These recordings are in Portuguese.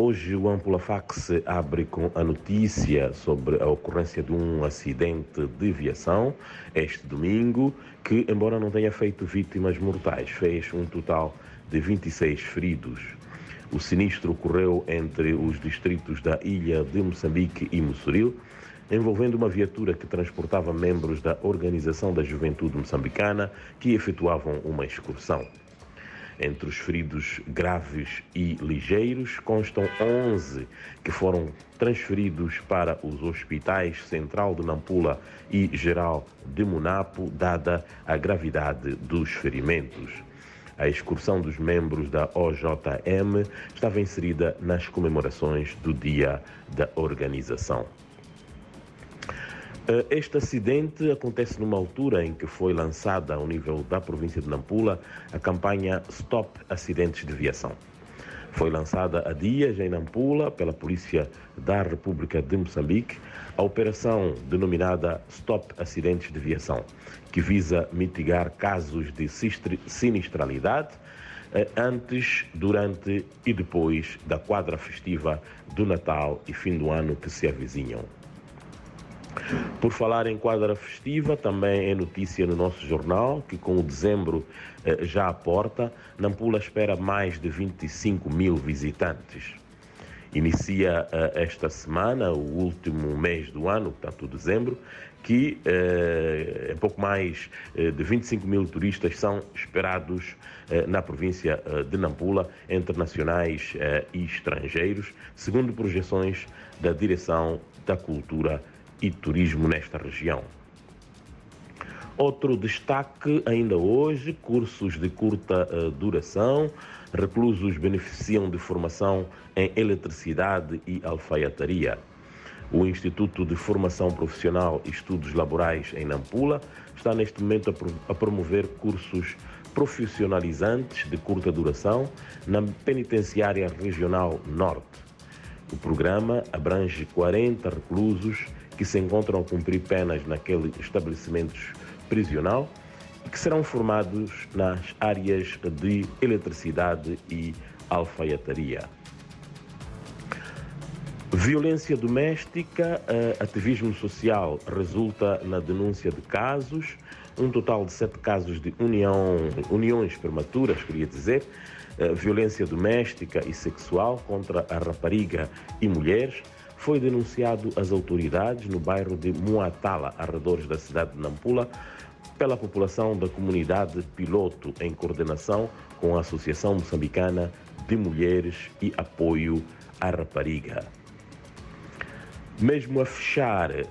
Hoje o Ampula Fax abre com a notícia sobre a ocorrência de um acidente de viação este domingo, que, embora não tenha feito vítimas mortais, fez um total de 26 feridos. O sinistro ocorreu entre os distritos da ilha de Moçambique e Mossoril, envolvendo uma viatura que transportava membros da Organização da Juventude Moçambicana que efetuavam uma excursão. Entre os feridos graves e ligeiros constam 11 que foram transferidos para os hospitais Central de Nampula e Geral de Munapo, dada a gravidade dos ferimentos. A excursão dos membros da OJM estava inserida nas comemorações do Dia da Organização. Eh, este acidente acontece numa altura em que foi lançada ao nível da província de Nampula a campanha Stop Acidentes de Viação. Foi lançada há dias em Nampula pela Polícia da República de Moçambique a operação denominada Stop Acidentes de Viação, que visa mitigar casos de sinistralidade eh, antes, durante e depois da quadra festiva do Natal e fim do ano que se avizinham. Por falar em quadra festiva, também é notícia no nosso jornal que com o dezembro eh, já à porta, Nampula espera mais de 25 mil visitantes. Inicia eh, esta semana, o último mês do ano, portanto dezembro, que eh, pouco mais eh, de 25 mil turistas são esperados eh, na província eh, de Nampula, entre nacionais eh, e estrangeiros, segundo projeções da Direção da Cultura e turismo nesta região. Outro destaque ainda hoje: cursos de curta uh, duração. Reclusos beneficiam de formação em eletricidade e alfaiataria. O Instituto de Formação Profissional e Estudos Laborais em Nampula está neste momento a promover cursos profissionalizantes de curta duração na Penitenciária Regional Norte. O programa abrange 40 reclusos que se encontram a cumprir penas naquele estabelecimento prisional e que serão formados nas áreas de eletricidade e alfaiataria. Violência doméstica, eh, ativismo social resulta na denúncia de casos, um total de sete casos de união, uniões prematuras, queria dizer, eh, violência doméstica e sexual contra a rapariga e mulheres, foi denunciado às autoridades no bairro de Muatala, arredores da cidade de Nampula, pela população da comunidade piloto, em coordenação com a Associação Moçambicana de Mulheres e Apoio à Rapariga. Mesmo a fechar, eh,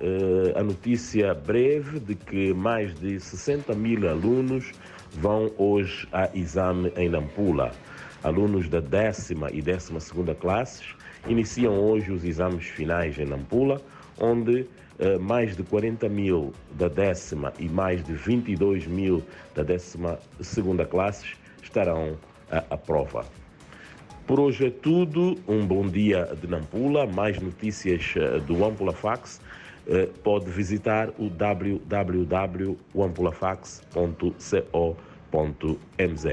a notícia breve de que mais de 60 mil alunos vão hoje a exame em Nampula. Alunos da décima e décima segunda classes iniciam hoje os exames finais em Nampula, onde eh, mais de 40 mil da décima e mais de 22 mil da décima segunda classes estarão à prova. Por hoje é tudo. Um bom dia de Nampula. Mais notícias eh, do Ampula Fax. Eh, pode visitar o www.ampulafax.co.mz.